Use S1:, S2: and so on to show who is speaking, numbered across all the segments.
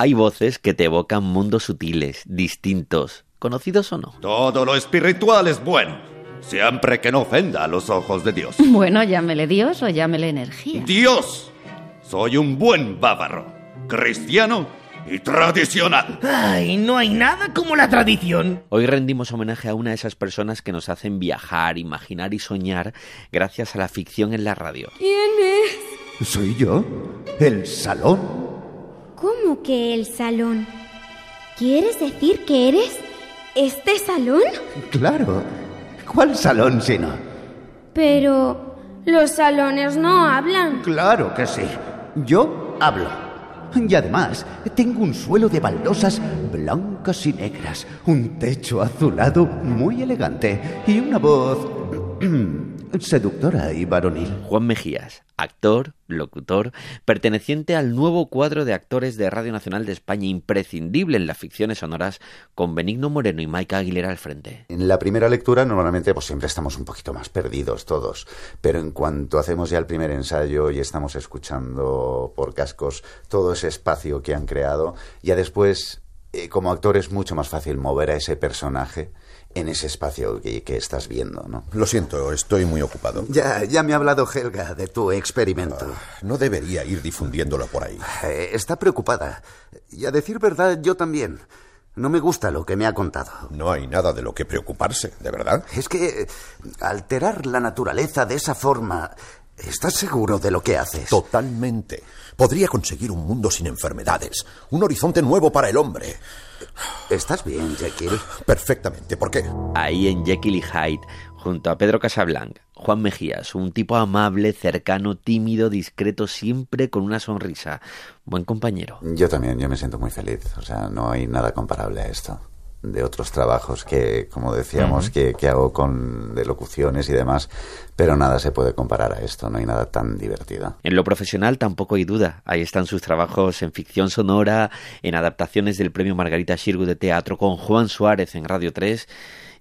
S1: hay voces que te evocan mundos sutiles, distintos, conocidos o no.
S2: Todo lo espiritual es bueno, siempre que no ofenda a los ojos de Dios.
S3: Bueno, llámele Dios o llámele energía.
S2: Dios, soy un buen bávaro, cristiano y tradicional.
S4: Ay, no hay nada como la tradición.
S1: Hoy rendimos homenaje a una de esas personas que nos hacen viajar, imaginar y soñar gracias a la ficción en la radio.
S5: ¿Quién es?
S6: ¿Soy yo? ¿El salón?
S5: ¿Cómo que el salón? ¿Quieres decir que eres este salón?
S6: Claro. ¿Cuál salón si no?
S5: Pero los salones no hablan.
S6: Claro que sí. Yo hablo. Y además, tengo un suelo de baldosas blancas y negras, un techo azulado muy elegante y una voz seductora y varonil.
S1: Juan Mejías, actor, locutor, perteneciente al nuevo cuadro de actores de Radio Nacional de España, imprescindible en las ficciones sonoras, con Benigno Moreno y Maika Aguilera al frente.
S7: En la primera lectura normalmente pues siempre estamos un poquito más perdidos todos, pero en cuanto hacemos ya el primer ensayo y estamos escuchando por cascos todo ese espacio que han creado, ya después eh, como actor es mucho más fácil mover a ese personaje en ese espacio que, que, estás viendo, ¿no?
S8: Lo siento, estoy muy ocupado.
S6: Ya, ya me ha hablado Helga de tu experimento.
S8: Uh, no debería ir difundiéndolo por ahí.
S6: Eh, está preocupada. Y a decir verdad, yo también. No me gusta lo que me ha contado.
S8: No hay nada de lo que preocuparse, ¿de verdad?
S6: Es que alterar la naturaleza de esa forma... ¿Estás seguro de lo que haces?
S8: Totalmente. Podría conseguir un mundo sin enfermedades, un horizonte nuevo para el hombre.
S6: ¿Estás bien, Jekyll?
S8: Perfectamente. ¿Por qué?
S1: Ahí en Jekyll y Hyde, junto a Pedro Casablanc, Juan Mejías, un tipo amable, cercano, tímido, discreto, siempre con una sonrisa. Buen compañero.
S7: Yo también, yo me siento muy feliz. O sea, no hay nada comparable a esto de otros trabajos que, como decíamos, uh -huh. que, que, hago con de locuciones y demás, pero nada se puede comparar a esto, no hay nada tan divertido.
S1: En lo profesional tampoco hay duda, ahí están sus trabajos en ficción sonora, en adaptaciones del premio Margarita Xirgu de teatro con Juan Suárez en Radio 3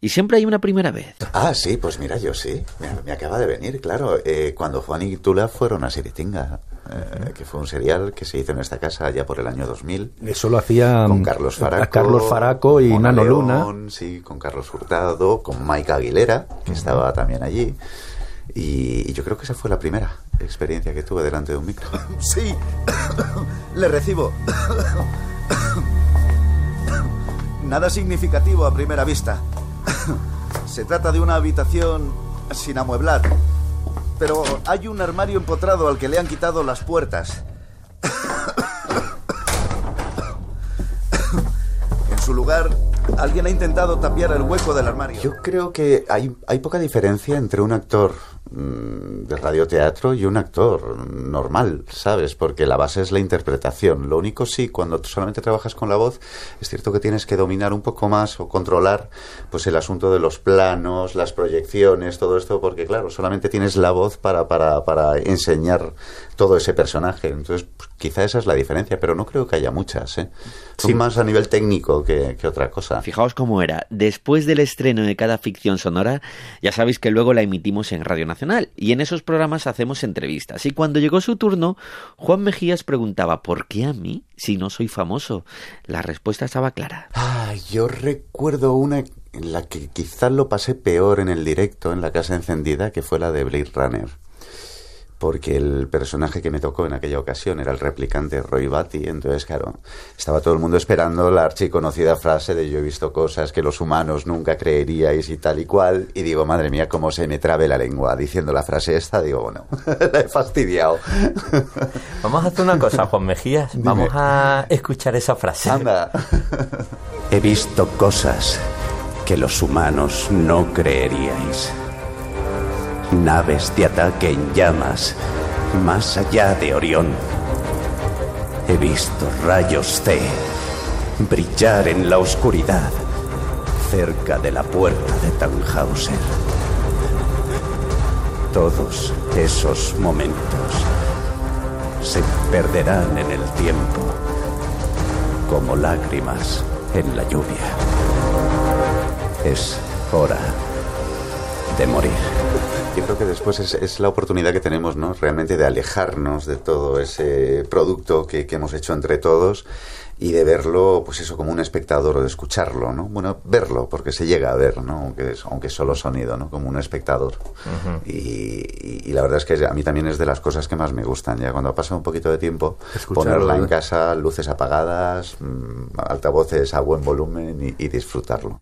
S1: y siempre hay una primera vez.
S7: Ah, sí, pues mira, yo sí. Me, me acaba de venir, claro. Eh, cuando Juan y Tula fueron a Siritinga, eh, que fue un serial que se hizo en esta casa ya por el año 2000.
S9: Eso lo hacía
S7: con Carlos Faraco,
S9: Carlos Faraco y
S7: Mona
S9: Nano
S7: León,
S9: Luna.
S7: Sí, con Carlos Hurtado, con Maika Aguilera, que uh -huh. estaba también allí. Y, y, yo creo que esa fue la primera experiencia que tuve delante de un micro.
S6: Sí, le recibo. Nada significativo a primera vista. Se trata de una habitación sin amueblar. Pero hay un armario empotrado al que le han quitado las puertas. En su lugar, alguien ha intentado tapiar el hueco del armario.
S7: Yo creo que hay, hay poca diferencia entre un actor de radioteatro y un actor normal, ¿sabes? Porque la base es la interpretación. Lo único sí, cuando solamente trabajas con la voz, es cierto que tienes que dominar un poco más o controlar pues el asunto de los planos, las proyecciones, todo esto, porque claro, solamente tienes la voz para, para, para enseñar todo ese personaje. Entonces, pues, quizá esa es la diferencia, pero no creo que haya muchas, ¿eh? Sí, más a nivel técnico que, que otra cosa.
S1: Fijaos cómo era. Después del estreno de cada ficción sonora, ya sabéis que luego la emitimos en Radio Nacional y en esos programas hacemos entrevistas. Y cuando llegó su turno, Juan Mejías preguntaba ¿por qué a mí si no soy famoso? La respuesta estaba clara.
S7: Ah, yo recuerdo una en la que quizás lo pasé peor en el directo, en la casa encendida, que fue la de Blade Runner porque el personaje que me tocó en aquella ocasión era el replicante Roy Batty, entonces claro, estaba todo el mundo esperando la archiconocida frase de yo he visto cosas que los humanos nunca creeríais y tal y cual, y digo, madre mía, cómo se me trabe la lengua diciendo la frase esta, digo, bueno, la he fastidiado.
S10: Vamos a hacer una cosa, Juan Mejías, Dime. vamos a escuchar esa frase.
S7: Anda.
S6: he visto cosas que los humanos no creeríais naves de ataque en llamas más allá de Orión. He visto rayos C brillar en la oscuridad cerca de la puerta de Tannhauser. Todos esos momentos se perderán en el tiempo como lágrimas en la lluvia. Es hora de morir.
S7: Yo creo que después es, es, la oportunidad que tenemos, ¿no? Realmente de alejarnos de todo ese producto que, que hemos hecho entre todos y de verlo, pues eso, como un espectador o de escucharlo, ¿no? Bueno, verlo, porque se llega a ver, ¿no? Aunque, es- aunque solo sonido, ¿no? Como un espectador. y, y- y la verdad es que a mí también es de las cosas que más me gustan. Ya cuando ha pasado un poquito de tiempo,
S9: Escucharlo,
S7: ponerla en
S9: ¿eh?
S7: casa, luces apagadas, mm, altavoces a buen volumen y- y disfrutarlo.